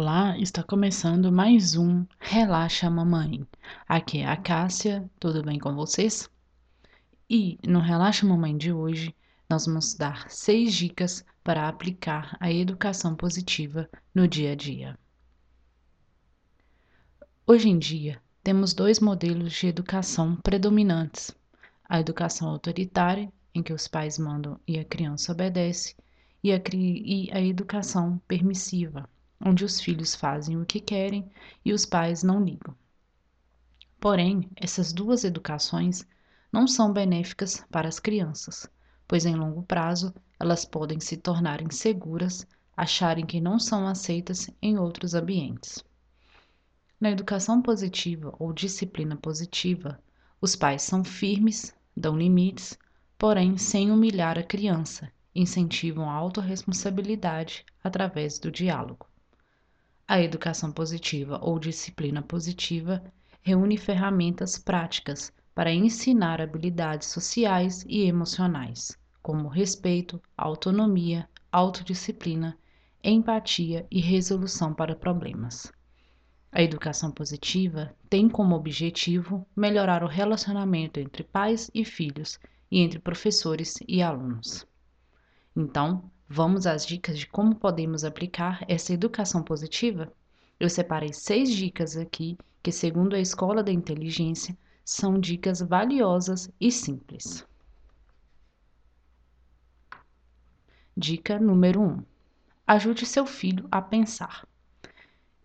Olá, está começando mais um Relaxa Mamãe. Aqui é a Cássia, tudo bem com vocês? E no Relaxa Mamãe de hoje, nós vamos dar seis dicas para aplicar a educação positiva no dia a dia. Hoje em dia, temos dois modelos de educação predominantes: a educação autoritária, em que os pais mandam e a criança obedece, e a, e a educação permissiva onde os filhos fazem o que querem e os pais não ligam. Porém, essas duas educações não são benéficas para as crianças, pois em longo prazo elas podem se tornar inseguras, acharem que não são aceitas em outros ambientes. Na educação positiva ou disciplina positiva, os pais são firmes, dão limites, porém sem humilhar a criança, incentivam a autorresponsabilidade através do diálogo. A educação positiva ou disciplina positiva reúne ferramentas práticas para ensinar habilidades sociais e emocionais, como respeito, autonomia, autodisciplina, empatia e resolução para problemas. A educação positiva tem como objetivo melhorar o relacionamento entre pais e filhos e entre professores e alunos. Então, Vamos às dicas de como podemos aplicar essa educação positiva? Eu separei seis dicas aqui que, segundo a Escola da Inteligência, são dicas valiosas e simples. Dica número 1: um, Ajude seu filho a pensar.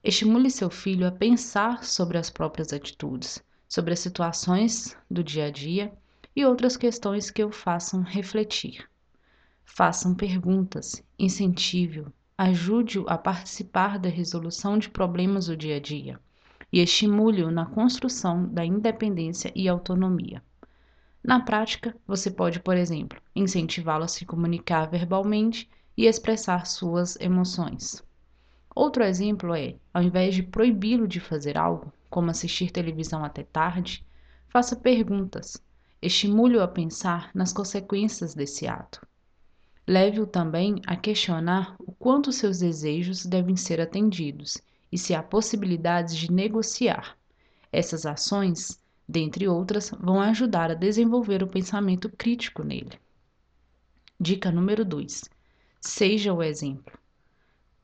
Estimule seu filho a pensar sobre as próprias atitudes, sobre as situações do dia a dia e outras questões que o façam refletir. Façam perguntas, incentive-o, ajude-o a participar da resolução de problemas do dia a dia e estimule-o na construção da independência e autonomia. Na prática, você pode, por exemplo, incentivá-lo a se comunicar verbalmente e expressar suas emoções. Outro exemplo é, ao invés de proibi-lo de fazer algo, como assistir televisão até tarde, faça perguntas, estimule-o a pensar nas consequências desse ato. Leve-o também a questionar o quanto seus desejos devem ser atendidos e se há possibilidades de negociar. Essas ações, dentre outras, vão ajudar a desenvolver o pensamento crítico nele. Dica número 2: Seja o exemplo.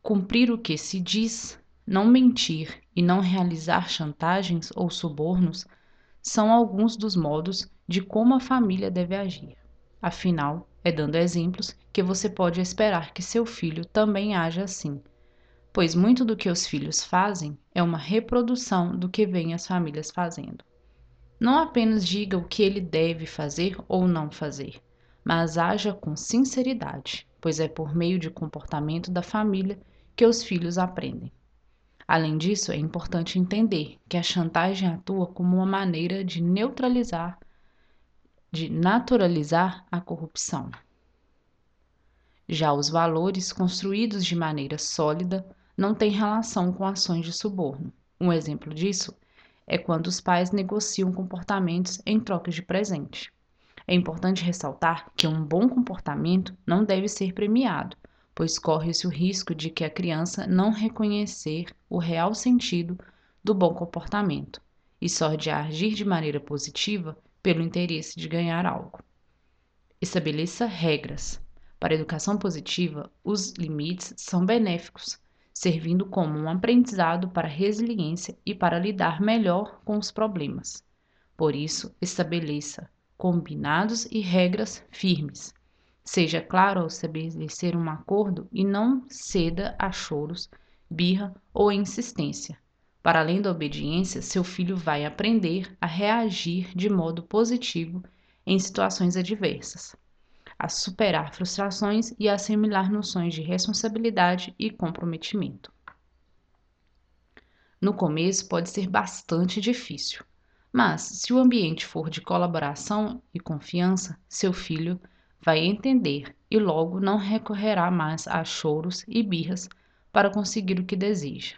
Cumprir o que se diz, não mentir e não realizar chantagens ou subornos são alguns dos modos de como a família deve agir. Afinal, é dando exemplos que você pode esperar que seu filho também haja assim, pois muito do que os filhos fazem é uma reprodução do que vêm as famílias fazendo. Não apenas diga o que ele deve fazer ou não fazer, mas haja com sinceridade, pois é por meio de comportamento da família que os filhos aprendem. Além disso, é importante entender que a chantagem atua como uma maneira de neutralizar de naturalizar a corrupção. Já os valores construídos de maneira sólida não têm relação com ações de suborno. Um exemplo disso é quando os pais negociam comportamentos em troca de presente. É importante ressaltar que um bom comportamento não deve ser premiado, pois corre-se o risco de que a criança não reconhecer o real sentido do bom comportamento e só de agir de maneira positiva pelo interesse de ganhar algo. Estabeleça regras. Para a educação positiva, os limites são benéficos, servindo como um aprendizado para resiliência e para lidar melhor com os problemas. Por isso, estabeleça combinados e regras firmes. Seja claro ao estabelecer um acordo e não ceda a choros, birra ou insistência. Para além da obediência, seu filho vai aprender a reagir de modo positivo em situações adversas, a superar frustrações e a assimilar noções de responsabilidade e comprometimento. No começo pode ser bastante difícil, mas se o ambiente for de colaboração e confiança, seu filho vai entender e logo não recorrerá mais a choros e birras para conseguir o que deseja.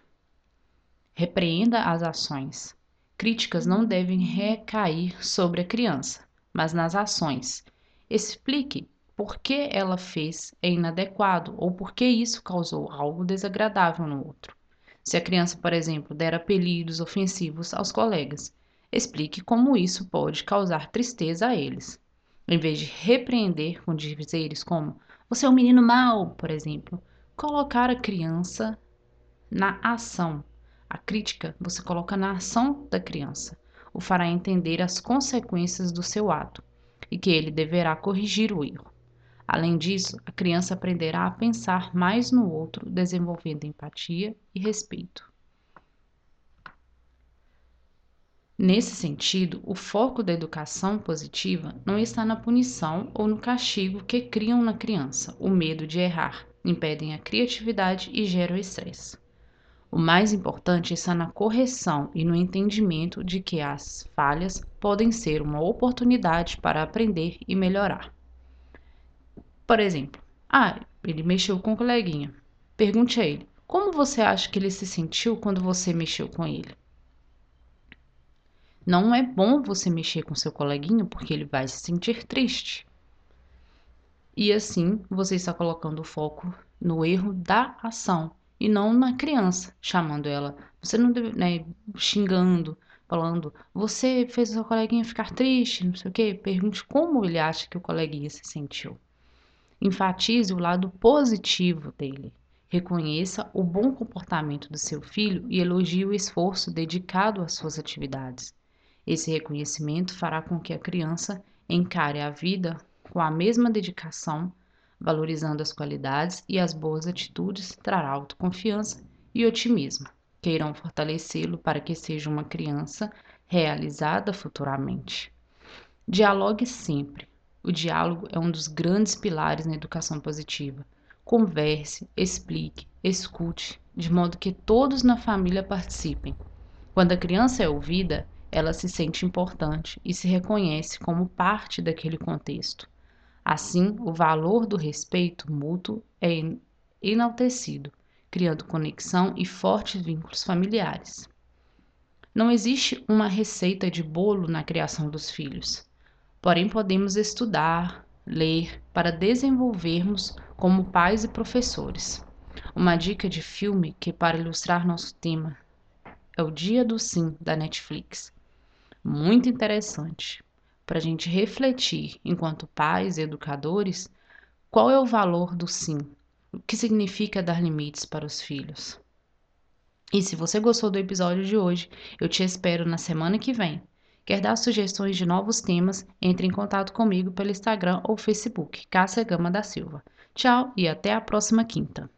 Repreenda as ações. Críticas não devem recair sobre a criança, mas nas ações. Explique por que ela fez é inadequado ou por que isso causou algo desagradável no outro. Se a criança, por exemplo, der apelidos ofensivos aos colegas, explique como isso pode causar tristeza a eles. Em vez de repreender com dizeres como você é um menino mau, por exemplo, colocar a criança na ação. A crítica você coloca na ação da criança, o fará entender as consequências do seu ato e que ele deverá corrigir o erro. Além disso, a criança aprenderá a pensar mais no outro, desenvolvendo empatia e respeito. Nesse sentido, o foco da educação positiva não está na punição ou no castigo que criam na criança o medo de errar, impedem a criatividade e geram estresse. O mais importante está na correção e no entendimento de que as falhas podem ser uma oportunidade para aprender e melhorar. Por exemplo, ah, ele mexeu com o coleguinha. Pergunte a ele: como você acha que ele se sentiu quando você mexeu com ele? Não é bom você mexer com seu coleguinha porque ele vai se sentir triste. E assim você está colocando o foco no erro da ação e não na criança, chamando ela, você não deve, né, xingando, falando, você fez o seu coleguinha ficar triste, não sei o quê. Pergunte como ele acha que o coleguinha se sentiu. Enfatize o lado positivo dele. Reconheça o bom comportamento do seu filho e elogie o esforço dedicado às suas atividades. Esse reconhecimento fará com que a criança encare a vida com a mesma dedicação, valorizando as qualidades e as boas atitudes, trará autoconfiança e otimismo, que irão fortalecê-lo para que seja uma criança realizada futuramente. Dialogue sempre. O diálogo é um dos grandes pilares na educação positiva. Converse, explique, escute, de modo que todos na família participem. Quando a criança é ouvida, ela se sente importante e se reconhece como parte daquele contexto. Assim, o valor do respeito mútuo é enaltecido, criando conexão e fortes vínculos familiares. Não existe uma receita de bolo na criação dos filhos, porém podemos estudar, ler para desenvolvermos como pais e professores. Uma dica de filme que, para ilustrar nosso tema, é O Dia do Sim da Netflix muito interessante para a gente refletir, enquanto pais e educadores, qual é o valor do sim, o que significa dar limites para os filhos. E se você gostou do episódio de hoje, eu te espero na semana que vem. Quer dar sugestões de novos temas? Entre em contato comigo pelo Instagram ou Facebook, Cássia Gama da Silva. Tchau e até a próxima quinta.